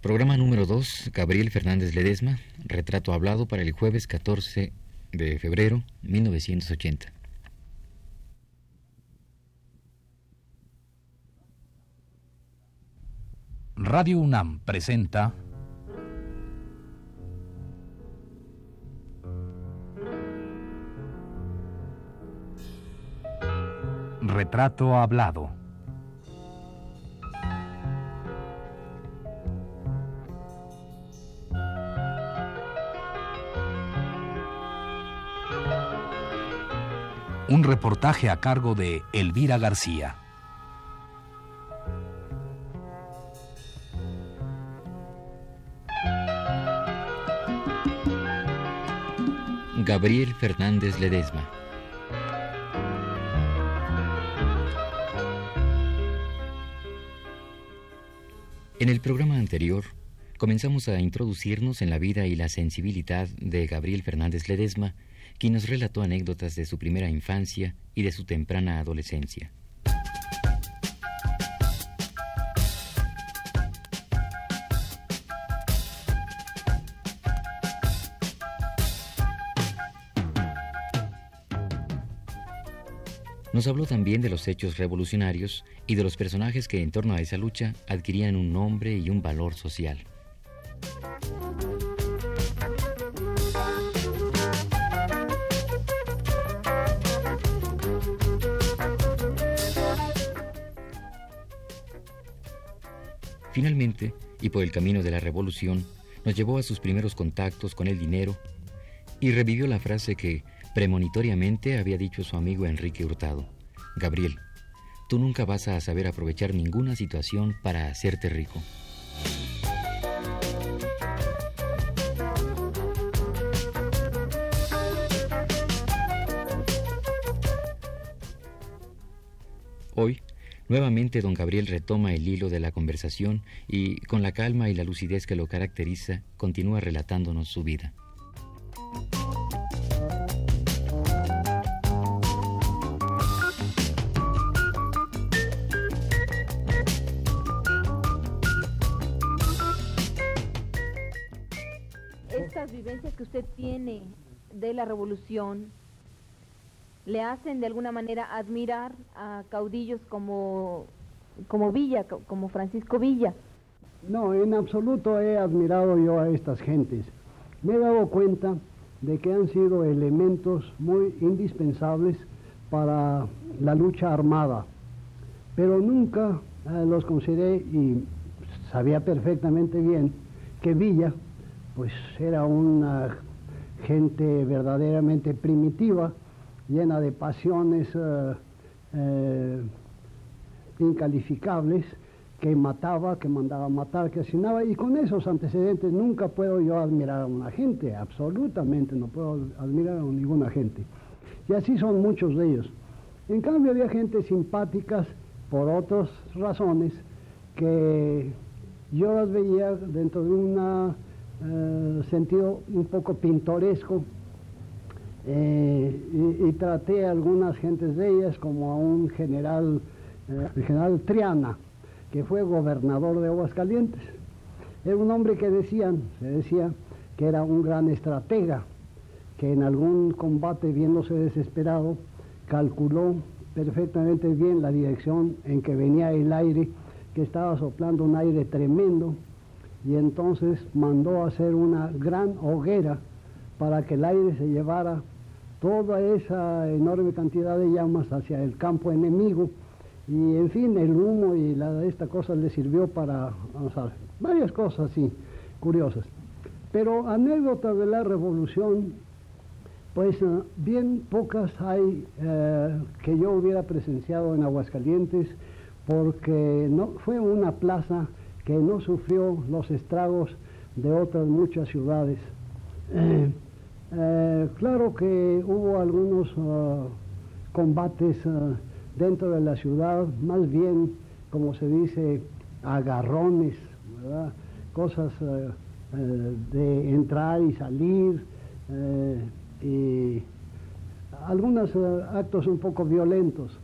Programa número 2, Gabriel Fernández Ledesma, retrato hablado para el jueves 14 de febrero 1980. Radio UNAM presenta Retrato Hablado. Un reportaje a cargo de Elvira García. Gabriel Fernández Ledesma. En el programa anterior comenzamos a introducirnos en la vida y la sensibilidad de Gabriel Fernández Ledesma, quien nos relató anécdotas de su primera infancia y de su temprana adolescencia. Nos habló también de los hechos revolucionarios y de los personajes que en torno a esa lucha adquirían un nombre y un valor social. Finalmente, y por el camino de la revolución, nos llevó a sus primeros contactos con el dinero y revivió la frase que premonitoriamente había dicho su amigo Enrique Hurtado. Gabriel, tú nunca vas a saber aprovechar ninguna situación para hacerte rico. Hoy, nuevamente don Gabriel retoma el hilo de la conversación y, con la calma y la lucidez que lo caracteriza, continúa relatándonos su vida. que usted tiene de la revolución le hacen de alguna manera admirar a caudillos como, como Villa, como Francisco Villa? No, en absoluto he admirado yo a estas gentes. Me he dado cuenta de que han sido elementos muy indispensables para la lucha armada, pero nunca eh, los consideré y sabía perfectamente bien que Villa pues era una gente verdaderamente primitiva, llena de pasiones eh, eh, incalificables, que mataba, que mandaba matar, que asesinaba, y con esos antecedentes nunca puedo yo admirar a una gente, absolutamente no puedo admirar a ninguna gente. Y así son muchos de ellos. En cambio había gente simpáticas por otras razones que yo las veía dentro de una eh, sentido un poco pintoresco eh, y, traté a algunas gentes de ellas como a un general, eh, el general Triana, que fue gobernador de Aguascalientes. Era un hombre que decían, se decía que era un gran estratega, que en algún combate viéndose desesperado, calculó perfectamente bien la dirección en que venía el aire, que estaba soplando un aire tremendo, y entonces mandó hacer una gran hoguera para que el aire se llevara toda esa enorme cantidad de llamas hacia el campo enemigo y en fin el humo y la, esta cosa le sirvió para avanzar. Varias cosas así, curiosas. Pero anécdotas de la revolución, pues eh, bien pocas hay eh, que yo hubiera presenciado en Aguascalientes porque no fue una plaza que no sufrió los estragos de otras muchas ciudades. Eh, eh, claro que hubo algunos ah, combates ah, dentro de la ciudad, más bien, como se dice, agarrones, cosas ah, eh, de entrar y salir, y algunos actos un poco violentos.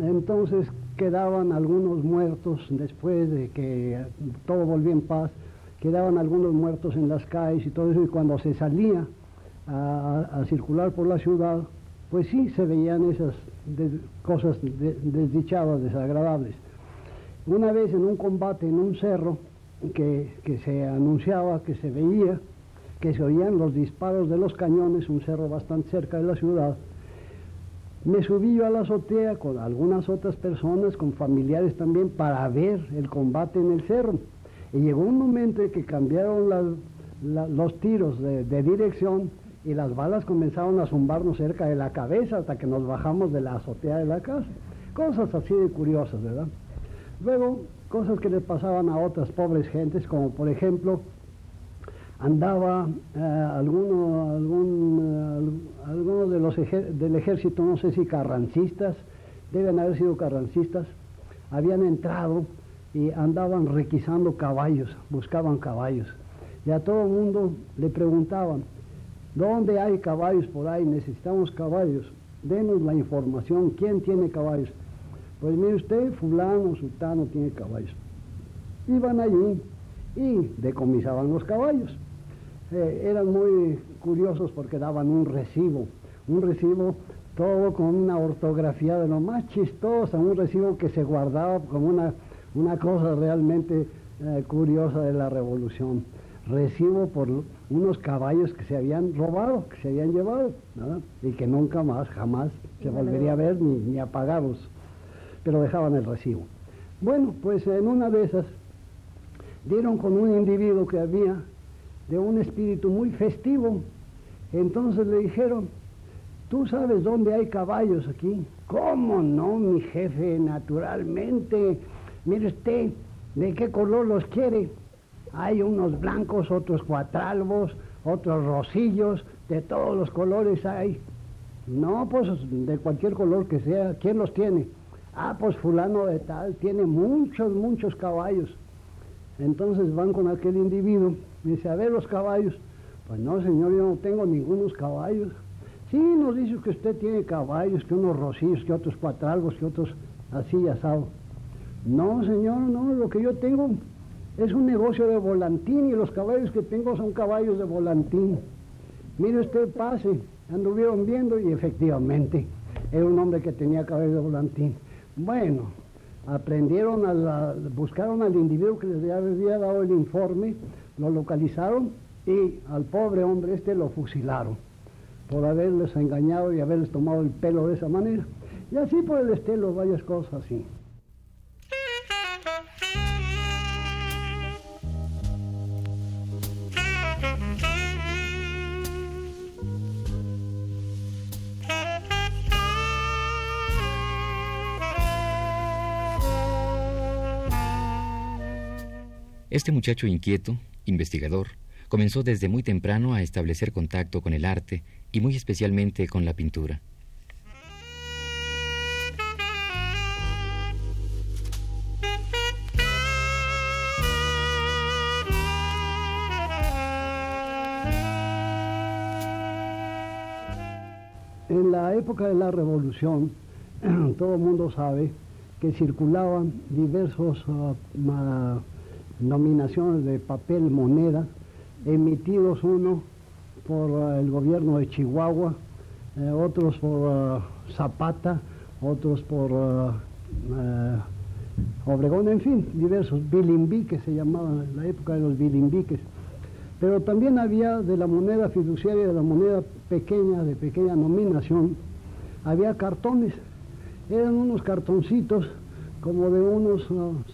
Entonces quedaban algunos muertos después de que todo volvió en paz, quedaban algunos muertos en las calles y todo eso, y cuando se salía a, circular por la ciudad, pues sí se veían esas cosas desdichadas, desagradables. Una vez en un combate en un cerro, que, que, se anunciaba, que se veía, que se oían los disparos de los cañones, un cerro bastante cerca de la ciudad, me subí yo a la azotea con algunas otras personas, con familiares también, para ver el combate en el cerro. Y llegó un momento en que cambiaron los tiros de, dirección y las balas comenzaron a zumbarnos cerca de la cabeza hasta que nos bajamos de la azotea de la casa. Cosas así de curiosas, ¿verdad? Luego, cosas que le pasaban a otras pobres gentes, como por ejemplo, andaba eh, alguno, algún, eh, alguno de los del ejército, no sé si carrancistas, deben haber sido carrancistas, habían entrado y andaban requisando caballos, buscaban caballos. Y a todo el mundo le preguntaban, ¿dónde hay caballos por ahí? Necesitamos caballos. Denos la información, ¿quién tiene caballos? Pues mire usted, fulano, sultano tiene caballos. Iban allí y decomisaban los caballos. Eh, eran muy curiosos porque daban un recibo, un recibo todo con una ortografía de lo más chistosa, un recibo que se guardaba como una, una cosa realmente eh, curiosa de la revolución. Recibo por unos caballos que se habían robado, que se habían llevado, y que nunca más, jamás se volvería a ver ni, ni a pagarlos, pero dejaban el recibo. Bueno, pues en una de esas dieron con un individuo que había de un espíritu muy festivo. Entonces le dijeron, ¿tú sabes dónde hay caballos aquí? ¿Cómo no, mi jefe? Naturalmente. Mire usted, ¿de qué color los quiere? Hay unos blancos, otros cuatralbos, otros rosillos, de todos los colores hay. No, pues de cualquier color que sea. ¿Quién los tiene? Ah, pues fulano de tal, tiene muchos, muchos caballos. Entonces van con aquel individuo me dice, a ver los caballos. Pues no, señor, yo no tengo ningunos caballos. Sí, nos dice que usted tiene caballos, que unos rosillos, que otros cuatralgos, que otros así asados. No, señor, no, lo que yo tengo es un negocio de volantín y los caballos que tengo son caballos de volantín. Mire usted, pase, anduvieron viendo y efectivamente era un hombre que tenía caballos de volantín. Bueno, aprendieron a la, buscaron al individuo que les había dado el informe, lo localizaron y al pobre hombre este lo fusilaron por haberles engañado y haberles tomado el pelo de esa manera. Y así por el estilo, varias cosas así. Este muchacho inquieto, investigador, comenzó desde muy temprano a establecer contacto con el arte y muy especialmente con la pintura. En la época de la revolución, todo el mundo sabe que circulaban diversos uh, nominaciones de papel moneda, emitidos uno por eh, el gobierno de Chihuahua, eh, otros por eh, Zapata, otros por Obregón, en fin, diversos, bilimbiques se llamaban en la época de los bilimbiques. Pero también había de la moneda fiduciaria, de la moneda pequeña, de pequeña nominación, había cartones, eran unos cartoncitos como de unos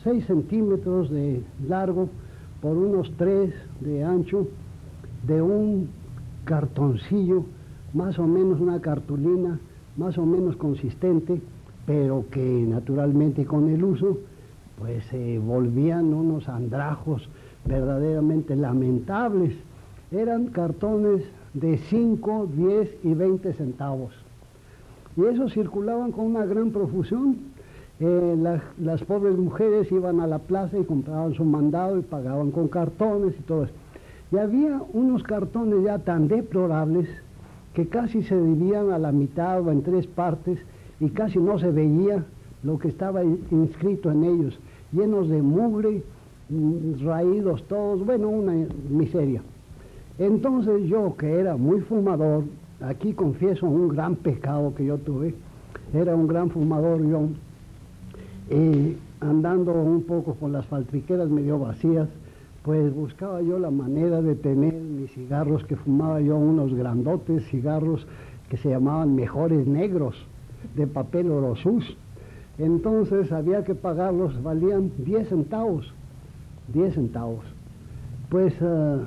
6 centímetros de largo por unos 3 de ancho, de un cartoncillo, más o menos una cartulina, más o menos consistente, pero que naturalmente con el uso pues se volvían unos andrajos verdaderamente lamentables. Eran cartones de 5, 10 y 20 centavos. Y esos circulaban con una gran profusión eh, las, pobres mujeres iban a la plaza y compraban su mandado y pagaban con cartones y todo eso. Y había unos cartones ya tan deplorables que casi se dividían a la mitad o en tres partes y casi no se veía lo que estaba inscrito en ellos, llenos de mugre mm, raídos todos, bueno, una miseria. Entonces yo, que era muy fumador, aquí confieso un gran pecado que yo tuve, era un gran fumador yo, y andando un poco con las faltriqueras medio vacías, pues buscaba yo la manera de tener mis cigarros que fumaba yo, unos grandotes cigarros que se llamaban mejores negros, de papel orosus. Entonces había que pagarlos, valían 10 centavos, 10 centavos. Pues eh,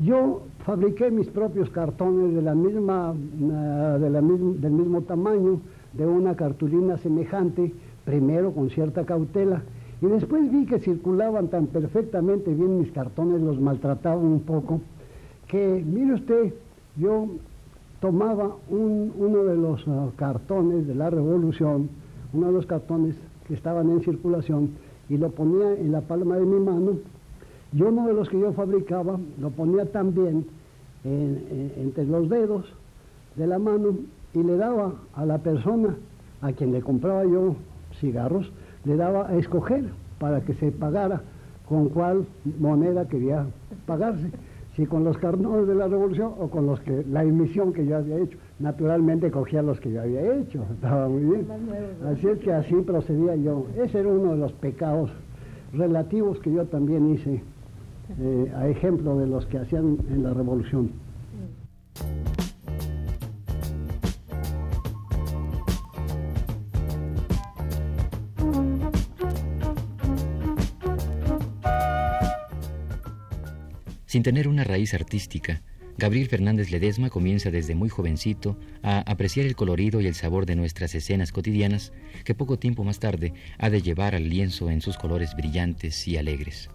yo fabriqué mis propios cartones de la misma, eh, de la del mismo tamaño, de una cartulina semejante, primero con cierta cautela, y después vi que circulaban tan perfectamente bien mis cartones, los maltrataban un poco, que, mire usted, yo tomaba uno de los uh, cartones de la revolución, uno de los cartones que estaban en circulación, y lo ponía en la palma de mi mano, y uno de los que yo fabricaba lo ponía también entre los dedos de la mano y le daba a la persona a quien le compraba yo cigarros, le daba a escoger para que se pagara con cuál moneda quería pagarse, si con los carnones de la revolución o con los que la emisión que yo había hecho. Naturalmente cogía los que yo había hecho, estaba muy bien. Así es que así procedía yo. Ese era uno de los pecados relativos que yo también hice, eh, a ejemplo de los que hacían en la revolución. Sin tener una raíz artística, Gabriel Fernández Ledesma comienza desde muy jovencito a apreciar el colorido y el sabor de nuestras escenas cotidianas que poco tiempo más tarde ha de llevar al lienzo en sus colores brillantes y alegres.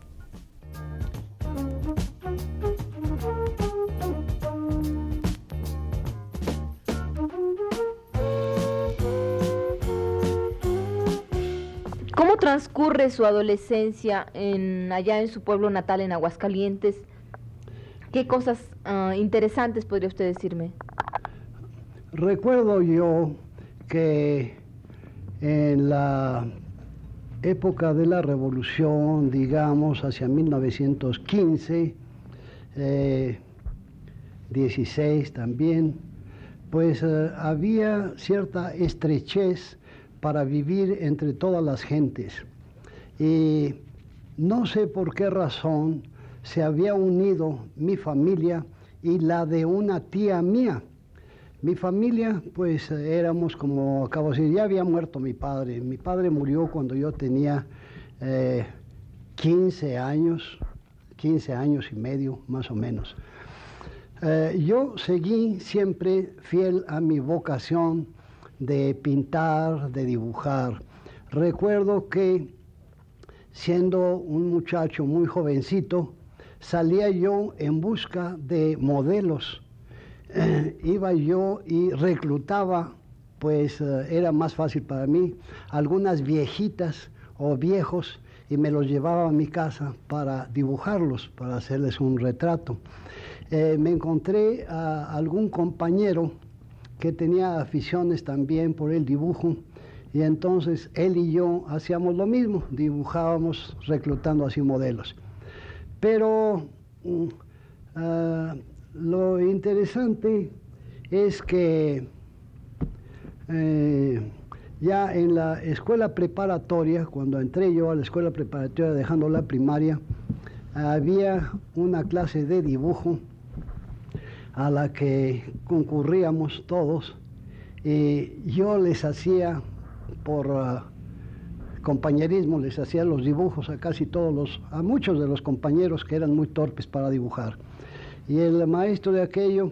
¿Cómo transcurre su adolescencia en, allá en su pueblo natal, en Aguascalientes? ¿Qué cosas ah, interesantes podría usted decirme? Recuerdo yo que en la época de la revolución, digamos, hacia 1915, 16 eh, también, pues eh, había cierta estrechez para vivir entre todas las gentes. Y no sé por qué razón, se había unido mi familia y la de una tía mía. Mi familia, pues éramos como acabo de decir, ya había muerto mi padre. Mi padre murió cuando yo tenía 15 eh, años, 15 años y medio más o menos. Eh, yo seguí siempre fiel a mi vocación de pintar, de dibujar. Recuerdo que siendo un muchacho muy jovencito, salía yo en busca de modelos. Eh, iba yo y reclutaba, pues eh, era más fácil para mí, algunas viejitas o viejos y me los llevaba a mi casa para dibujarlos, para hacerles un retrato. Eh, me encontré a algún compañero que tenía aficiones también por el dibujo y entonces él y yo hacíamos lo mismo, dibujábamos reclutando así modelos. Pero mm, ah, lo interesante es que eh, ya en la escuela preparatoria, cuando entré yo a la escuela preparatoria dejando la primaria, había una clase de dibujo a la que concurríamos todos y yo les hacía por ah, compañerismo les hacía los dibujos a casi todos los, a muchos de los compañeros que eran muy torpes para dibujar. Y el maestro de aquello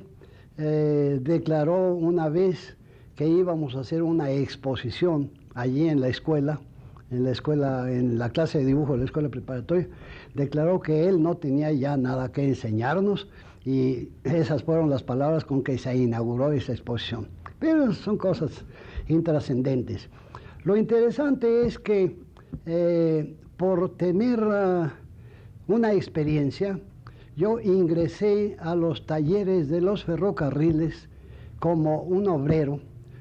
eh, declaró una vez que íbamos a hacer una exposición allí en la escuela, en la escuela, en la clase de dibujo de la escuela preparatoria, declaró que él no tenía ya nada que enseñarnos y esas fueron las palabras con que se inauguró esa exposición. Pero son cosas intrascendentes. Lo interesante es que eh, por tener ah, una experiencia, yo ingresé a los talleres de los ferrocarriles como un obrero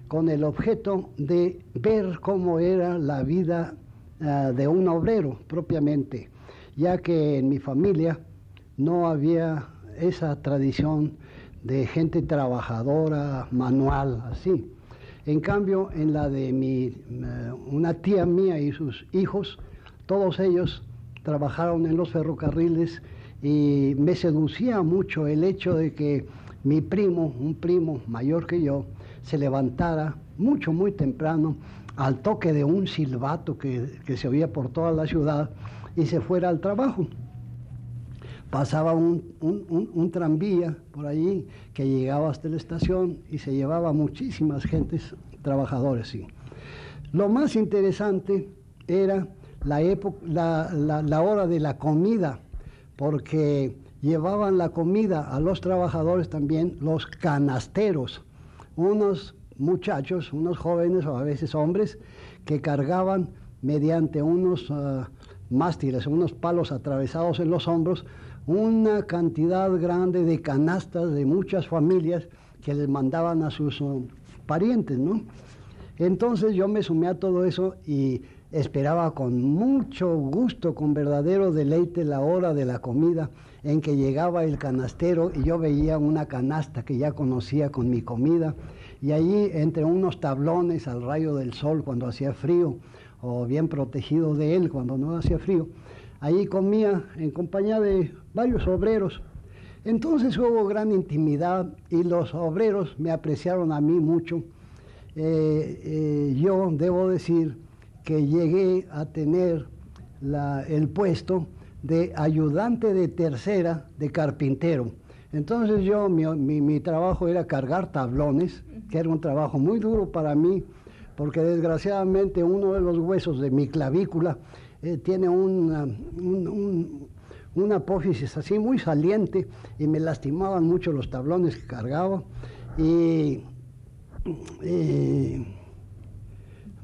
con el objeto de ver cómo era la vida ah, de un obrero propiamente. ya que en mi familia no había esa tradición de gente trabajadora, manual, así. En cambio, en la de mi, eh, una tía mía y sus hijos, todos ellos trabajaron en los ferrocarriles y me seducía mucho el hecho de que mi primo, un primo mayor que yo, se levantara mucho, muy temprano al toque de un silbato que, se oía por toda la ciudad y se fuera al trabajo. Pasaba un, un, tranvía por allí que llegaba hasta la estación y se llevaba muchísimas gentes trabajadores. Sí. Lo más interesante era la, la, la hora de la comida, porque llevaban la comida a los trabajadores también los canasteros, unos muchachos, unos jóvenes o a veces hombres, que cargaban mediante unos uh, mástiles, unos palos atravesados en los hombros, una cantidad grande de canastas de muchas familias que les mandaban a sus uh, parientes, ¿no? Entonces yo me sumé a todo eso y esperaba con mucho gusto, con verdadero deleite la hora de la comida en que llegaba el canastero y yo veía una canasta que ya conocía con mi comida y allí entre unos tablones al rayo del sol cuando hacía frío o bien protegido de él cuando no hacía frío, allí comía en compañía de varios obreros. Entonces hubo gran intimidad y los obreros me apreciaron a mí mucho. Eh, eh, yo debo decir que llegué a tener el puesto de ayudante de tercera de carpintero. Entonces yo, mi, trabajo era cargar tablones, que era un trabajo muy duro para mí, porque desgraciadamente uno de los huesos de mi clavícula eh, tiene un, apófisis así muy saliente y me lastimaban mucho los tablones que cargaba. Y,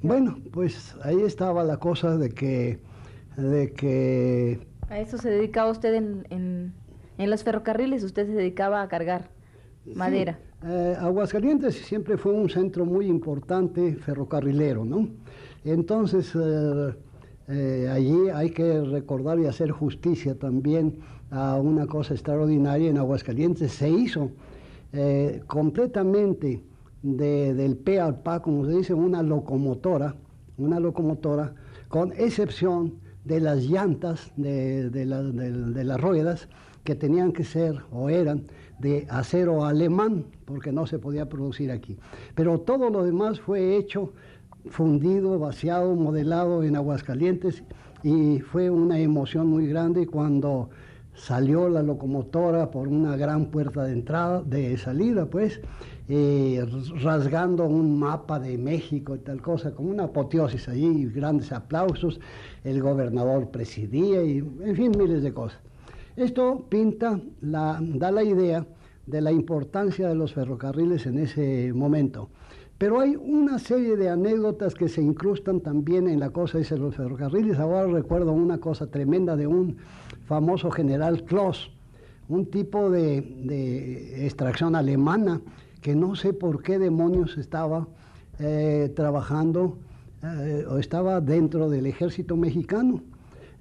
bueno, pues ahí estaba la cosa de que, de que a eso se dedicaba usted en, en, los ferrocarriles, usted se dedicaba a cargar madera. Eh, Aguascalientes siempre fue un centro muy importante ferrocarrilero, ¿no? Entonces, eh, eh, allí hay que recordar y hacer justicia también a una cosa extraordinaria en Aguascalientes. Se hizo completamente del P al PA, como se dice, una locomotora, una locomotora, con excepción de las llantas de, las ruedas que tenían que ser o eran de acero alemán, porque no se podía producir aquí. Pero todo lo demás fue hecho, fundido, vaciado, modelado en Aguascalientes y fue una emoción muy grande cuando salió la locomotora por una gran puerta de entrada, de salida, pues, eh, rasgando un mapa de México y tal cosa, como una apoteosis allí, grandes aplausos, el gobernador presidía y, en fin, miles de cosas. Esto pinta, da la idea de la importancia de los ferrocarriles en ese momento. Pero hay una serie de anécdotas que se incrustan también en la cosa de los ferrocarriles. Ahora recuerdo una cosa tremenda de un famoso general Kloss, un tipo de, de extracción alemana que no sé por qué demonios estaba eh, trabajando eh, o estaba dentro del ejército mexicano.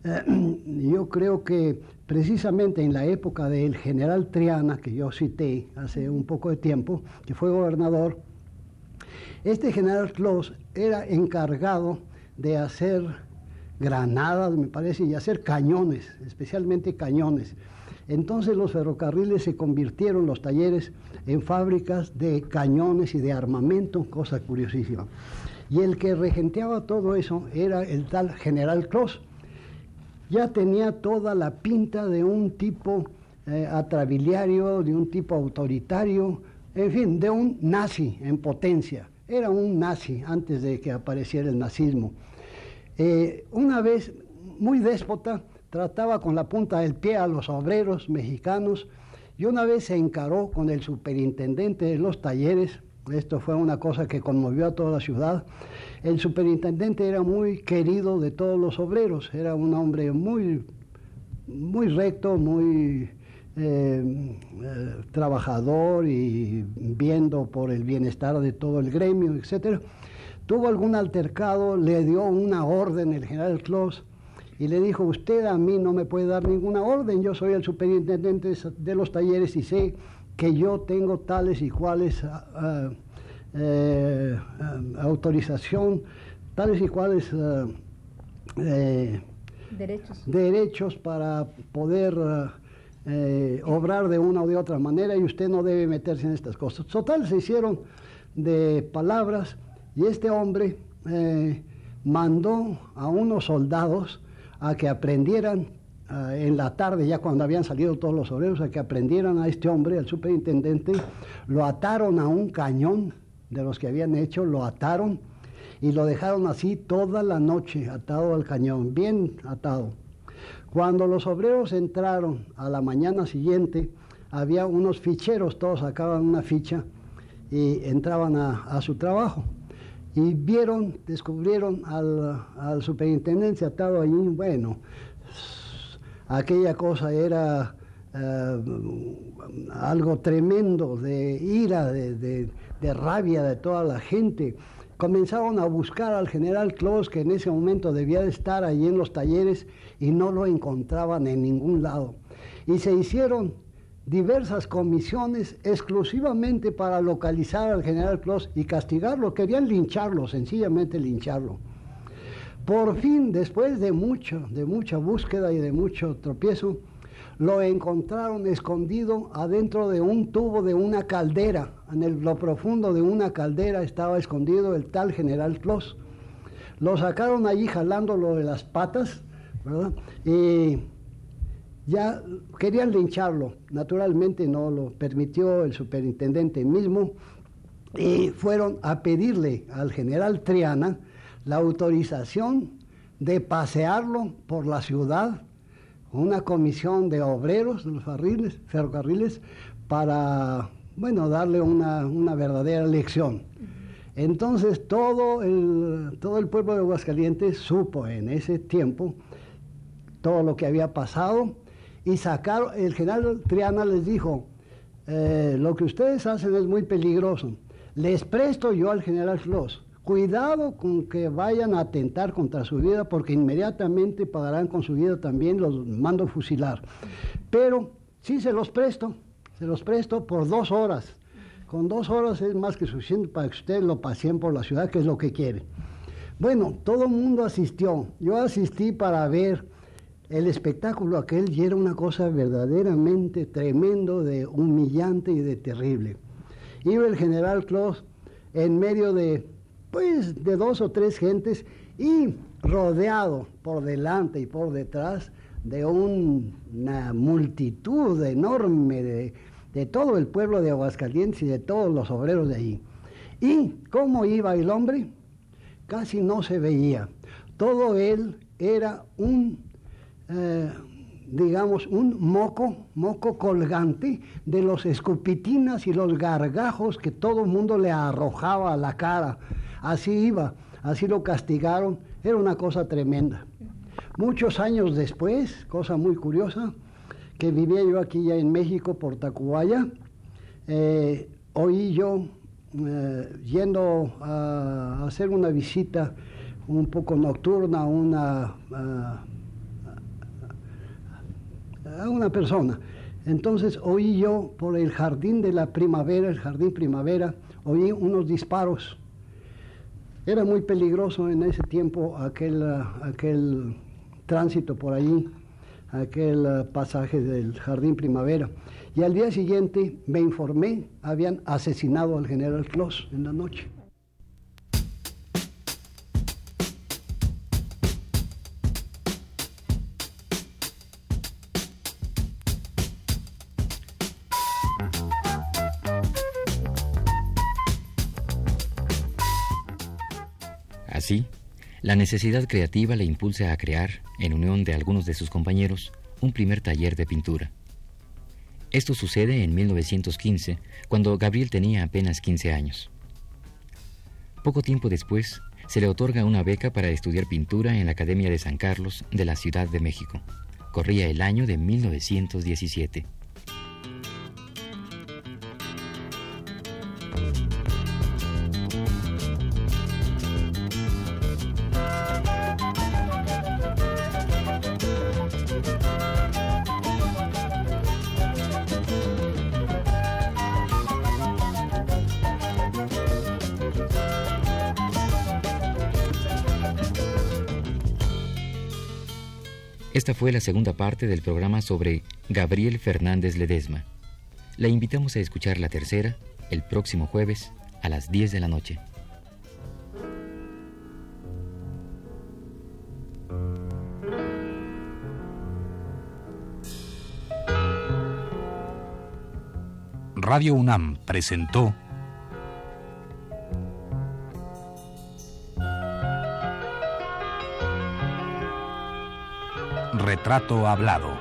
Eh, yo creo que precisamente en la época del general Triana, que yo cité hace un poco de tiempo, que fue gobernador, este general Claus era encargado de hacer granadas, me parece, y hacer cañones, especialmente cañones. Entonces los ferrocarriles se convirtieron, los talleres, en fábricas de cañones y de armamento, cosa curiosísima. Y el que regenteaba todo eso era el tal general Cross. Ya tenía toda la pinta de un tipo eh, atrabiliario, de un tipo autoritario, en fin, de un nazi en potencia. Era un nazi antes de que apareciera el nazismo. Eh, una vez, muy déspota, trataba con la punta del pie a los obreros mexicanos y una vez se encaró con el superintendente de los talleres, esto fue una cosa que conmovió a toda la ciudad, el superintendente era muy querido de todos los obreros, era un hombre muy, muy recto, muy eh, eh, trabajador y viendo por el bienestar de todo el gremio, etc. Tuvo algún altercado, le dio una orden el general Claus y le dijo, usted a mí no me puede dar ninguna orden, yo soy el superintendente de los talleres y sé que yo tengo tales y cuales ah, ah, eh, ah, autorización, tales y cuales eh, derechos. derechos para poder eh, obrar de una o de otra manera y usted no debe meterse en estas cosas. Total, se hicieron de palabras y este hombre mandó a unos soldados a que aprendieran eh, en la tarde, ya cuando habían salido todos los obreros, a que aprendieran a este hombre, al superintendente, lo ataron a un cañón de los que habían hecho, lo ataron y lo dejaron así toda la noche, atado al cañón, bien atado. Cuando los obreros entraron a la mañana siguiente, había unos ficheros, todos sacaban una ficha y entraban a, su trabajo y vieron, descubrieron al, al superintendente atado allí, bueno, aquella cosa era eh, algo tremendo de ira, de, rabia de toda la gente. Comenzaron a buscar al general Claus, que en ese momento debía de estar allí en los talleres, y no lo encontraban en ningún lado. Y se hicieron diversas comisiones exclusivamente para localizar al general Claus y castigarlo. Querían lincharlo, sencillamente lincharlo. Por fin, después de mucho, de mucha búsqueda y de mucho tropiezo, lo encontraron escondido adentro de un tubo de una caldera. En lo profundo de una caldera estaba escondido el tal general Claus. Lo sacaron allí jalándolo de las patas, ¿verdad? Y ya querían lincharlo, naturalmente no lo permitió el superintendente mismo y fueron a pedirle al general Triana la autorización de pasearlo por la ciudad, una comisión de obreros de los ferrocarriles, para, bueno, darle una, una verdadera lección. Entonces todo el, todo el pueblo de Aguascalientes supo en ese tiempo todo lo que había pasado y sacaron, el general Triana les dijo, eh, lo que ustedes hacen es muy peligroso, les presto yo al general Schloss, cuidado con que vayan a atentar contra su vida porque inmediatamente pagarán con su vida también, los mando fusilar. Pero sí se los presto, se los presto por dos horas. Con dos horas es más que suficiente para que ustedes lo paseen por la ciudad, que es lo que quieren. Bueno, todo el mundo asistió. Yo asistí para ver el espectáculo aquel y era una cosa verdaderamente tremendo, de humillante y de terrible. Iba el general Claus en medio de, pues, de dos o tres gentes y rodeado por delante y por detrás de una multitud enorme de, todo el pueblo de Aguascalientes y de todos los obreros de allí. ¿Y cómo iba el hombre? Casi no se veía. Todo él era un eh, digamos, un moco, moco colgante de los escupitinas y los gargajos que todo el mundo le arrojaba a la cara. Así iba, así lo castigaron, era una cosa tremenda. Muchos años después, cosa muy curiosa, que vivía yo aquí ya en México, por Tacubaya, eh, oí yo eh, yendo a hacer una visita un poco nocturna, una a una persona. Entonces oí yo por el jardín de la primavera, el jardín primavera, oí unos disparos. Era muy peligroso en ese tiempo aquel, aquel tránsito por allí, aquel pasaje del jardín primavera. Y al día siguiente me informé, habían asesinado al general Kloss en la noche. Así, la necesidad creativa le impulsa a crear, en unión de algunos de sus compañeros, un primer taller de pintura. Esto sucede en 1915, cuando Gabriel tenía apenas 15 años. Poco tiempo después, se le otorga una beca para estudiar pintura en la Academia de San Carlos de la Ciudad de México. Corría el año de 1917. Esta fue la segunda parte del programa sobre Gabriel Fernández Ledesma. La invitamos a escuchar la tercera el próximo jueves a las 10 de la noche. Radio UNAM presentó Retrato Hablado.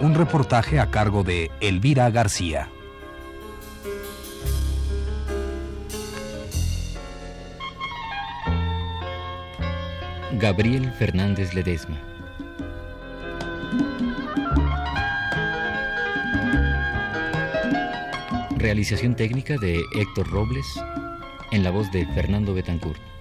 Un reportaje a cargo de Elvira García. Gabriel Fernández Ledesma. Realización técnica de Héctor Robles en la voz de Fernando Betancourt.